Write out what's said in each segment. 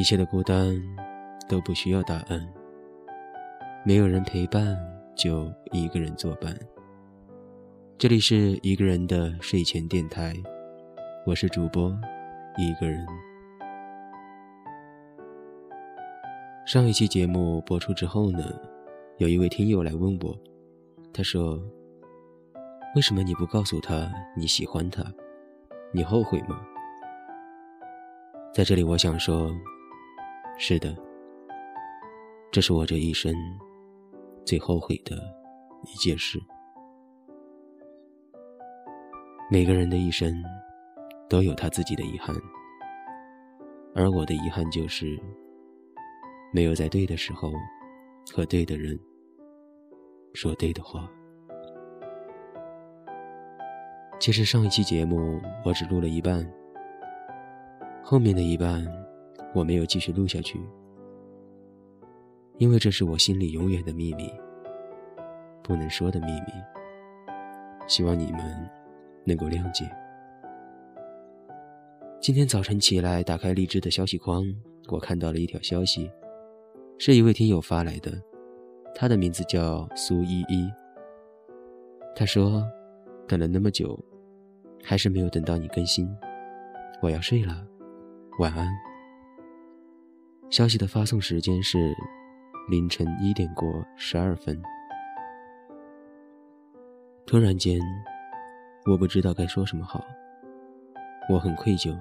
一切的孤单都不需要答案，没有人陪伴，就一个人作伴。这里是一个人的睡前电台，我是主播一个人。上一期节目播出之后呢，有一位听友来问我，他说：“为什么你不告诉他你喜欢他？你后悔吗？”在这里，我想说。是的，这是我这一生最后悔的一件事。每个人的一生都有他自己的遗憾，而我的遗憾就是没有在对的时候和对的人说对的话。其实上一期节目我只录了一半，后面的一半。我没有继续录下去，因为这是我心里永远的秘密，不能说的秘密。希望你们能够谅解。今天早晨起来，打开荔枝的消息框，我看到了一条消息，是一位听友发来的，他的名字叫苏依依。他说：“等了那么久，还是没有等到你更新，我要睡了，晚安。”消息的发送时间是凌晨一点过十二分。突然间，我不知道该说什么好。我很愧疚。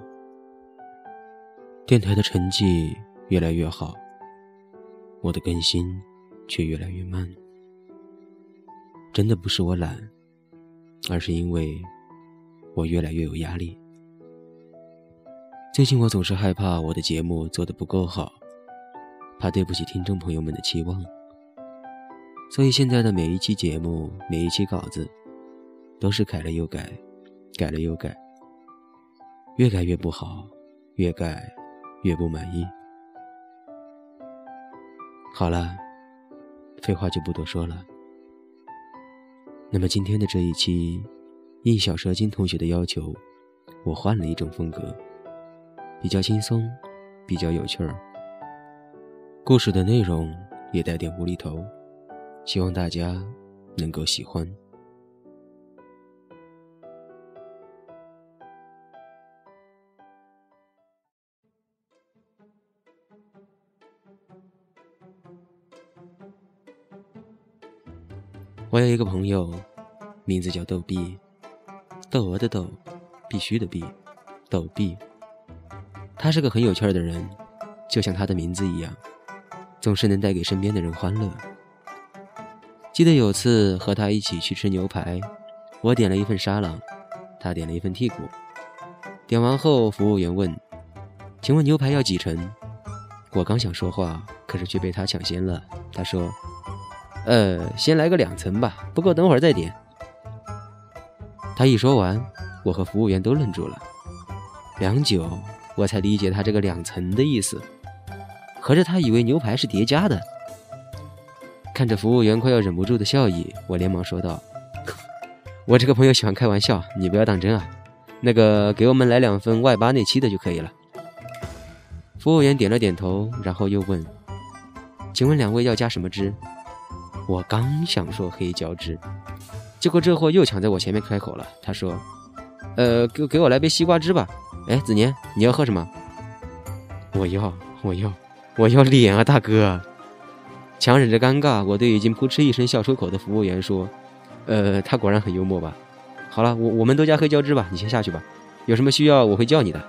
电台的成绩越来越好，我的更新却越来越慢。真的不是我懒，而是因为我越来越有压力。最近我总是害怕我的节目做得不够好。怕对不起听众朋友们的期望，所以现在的每一期节目、每一期稿子，都是改了又改，改了又改，越改越不好，越改越不满意。好了，废话就不多说了。那么今天的这一期，应小蛇精同学的要求，我换了一种风格，比较轻松，比较有趣儿。故事的内容也带点无厘头，希望大家能够喜欢。我有一个朋友，名字叫逗比，窦娥的窦，必须的必，逗比。他是个很有趣的人，就像他的名字一样。总是能带给身边的人欢乐。记得有次和他一起去吃牛排，我点了一份沙朗，他点了一份剔骨。点完后，服务员问：“请问牛排要几层？”我刚想说话，可是却被他抢先了。他说：“呃，先来个两层吧，不过等会儿再点。”他一说完，我和服务员都愣住了。良久，我才理解他这个两层的意思。合着他以为牛排是叠加的。看着服务员快要忍不住的笑意，我连忙说道：“我这个朋友喜欢开玩笑，你不要当真啊。那个，给我们来两份外八内七的就可以了。”服务员点了点头，然后又问：“请问两位要加什么汁？”我刚想说黑椒汁，结果这货又抢在我前面开口了。他说：“呃，给给我来杯西瓜汁吧。”哎，子年，你要喝什么？我要，我要。我要脸啊，大哥！强忍着尴尬，我对已经扑哧一声笑出口的服务员说：“呃，他果然很幽默吧？好了，我我们都加黑椒汁吧，你先下去吧。有什么需要我会叫你的。”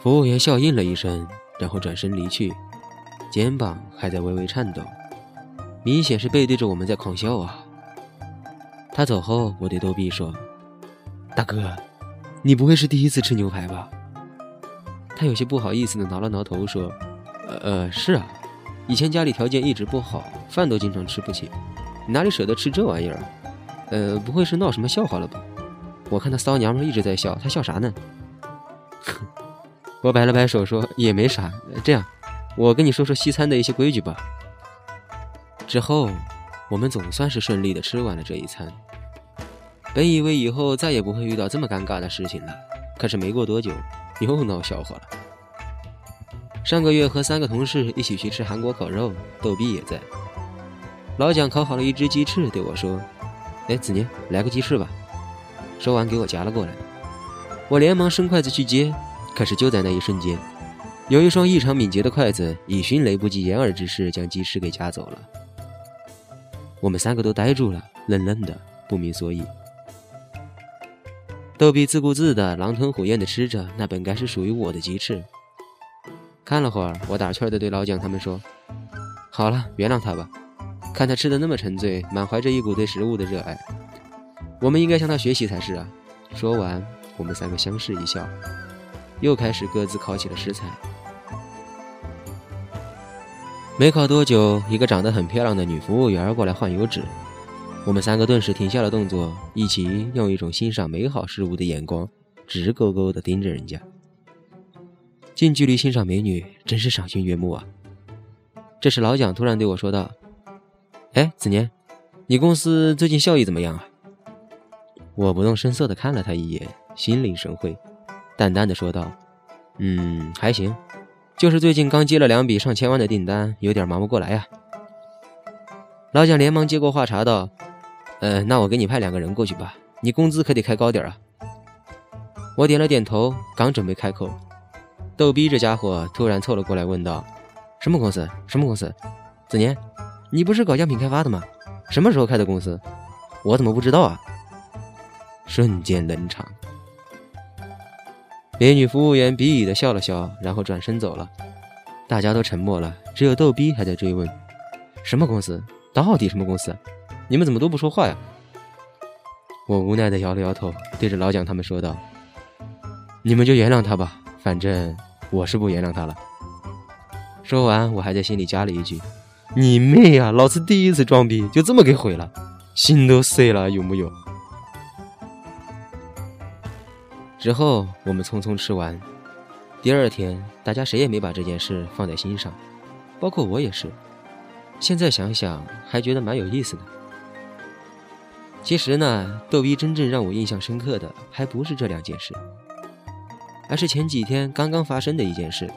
服务员笑应了一声，然后转身离去，肩膀还在微微颤抖，明显是背对着我们在狂笑啊。他走后，我对逗比说：“大哥，你不会是第一次吃牛排吧？”他有些不好意思的挠了挠头说。呃呃，是啊，以前家里条件一直不好，饭都经常吃不起，哪里舍得吃这玩意儿？呃，不会是闹什么笑话了吧？我看他骚娘们一直在笑，他笑啥呢？我摆了摆手说也没啥。这样，我跟你说说西餐的一些规矩吧。之后，我们总算是顺利的吃完了这一餐。本以为以后再也不会遇到这么尴尬的事情了，可是没过多久，又闹笑话了。上个月和三个同事一起去吃韩国烤肉，逗比也在。老蒋烤好了一只鸡翅，对我说：“哎，子年，来个鸡翅吧。”说完给我夹了过来。我连忙伸筷子去接，可是就在那一瞬间，有一双异常敏捷的筷子以迅雷不及掩耳之势将鸡翅给夹走了。我们三个都呆住了，愣愣的，不明所以。逗比自顾自的狼吞虎咽的吃着那本该是属于我的鸡翅。看了会儿，我打趣的对老蒋他们说：“好了，原谅他吧。看他吃的那么沉醉，满怀着一股对食物的热爱，我们应该向他学习才是啊。”说完，我们三个相视一笑，又开始各自烤起了食材。没烤多久，一个长得很漂亮的女服务员过来换油纸。我们三个顿时停下了动作，一起用一种欣赏美好事物的眼光，直勾勾地盯着人家。近距离欣赏美女，真是赏心悦目啊！这时，老蒋突然对我说道：“哎，子年，你公司最近效益怎么样啊？”我不动声色地看了他一眼，心领神会，淡淡的说道：“嗯，还行，就是最近刚接了两笔上千万的订单，有点忙不过来呀。”老蒋连忙接过话茬道。呃，那我给你派两个人过去吧，你工资可得开高点啊！我点了点头，刚准备开口，逗逼这家伙突然凑了过来问道：“什么公司？什么公司？子年，你不是搞样品开发的吗？什么时候开的公司？我怎么不知道啊？”瞬间冷场。美女服务员鄙夷的笑了笑，然后转身走了。大家都沉默了，只有逗逼还在追问：“什么公司？到底什么公司？”你们怎么都不说话呀？我无奈的摇了摇头，对着老蒋他们说道：“你们就原谅他吧，反正我是不原谅他了。”说完，我还在心里加了一句：“你妹呀！老子第一次装逼就这么给毁了，心都碎了，有木有？”之后我们匆匆吃完，第二天大家谁也没把这件事放在心上，包括我也是。现在想想，还觉得蛮有意思的。其实呢，逗逼真正让我印象深刻的还不是这两件事，而是前几天刚刚发生的一件事。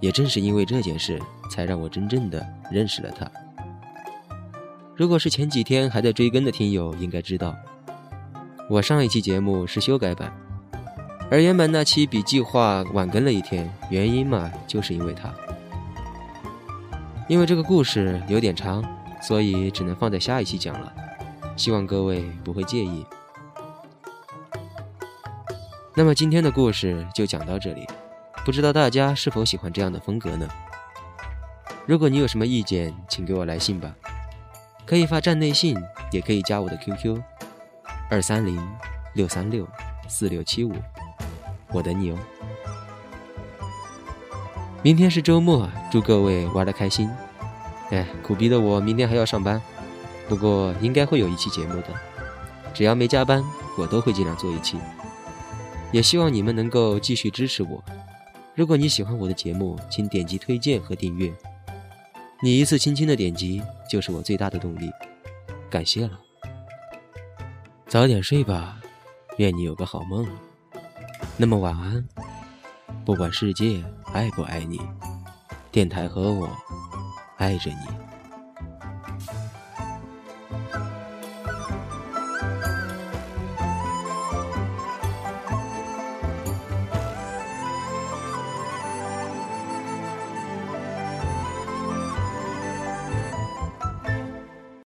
也正是因为这件事，才让我真正的认识了他。如果是前几天还在追更的听友，应该知道，我上一期节目是修改版，而原本那期比计划晚更了一天，原因嘛，就是因为他。因为这个故事有点长，所以只能放在下一期讲了。希望各位不会介意。那么今天的故事就讲到这里，不知道大家是否喜欢这样的风格呢？如果你有什么意见，请给我来信吧，可以发站内信，也可以加我的 QQ：二三零六三六四六七五，我等你哦。明天是周末，祝各位玩的开心。哎，苦逼的我明天还要上班。不过应该会有一期节目的，只要没加班，我都会尽量做一期。也希望你们能够继续支持我。如果你喜欢我的节目，请点击推荐和订阅。你一次轻轻的点击，就是我最大的动力。感谢了。早点睡吧，愿你有个好梦。那么晚安。不管世界爱不爱你，电台和我爱着你。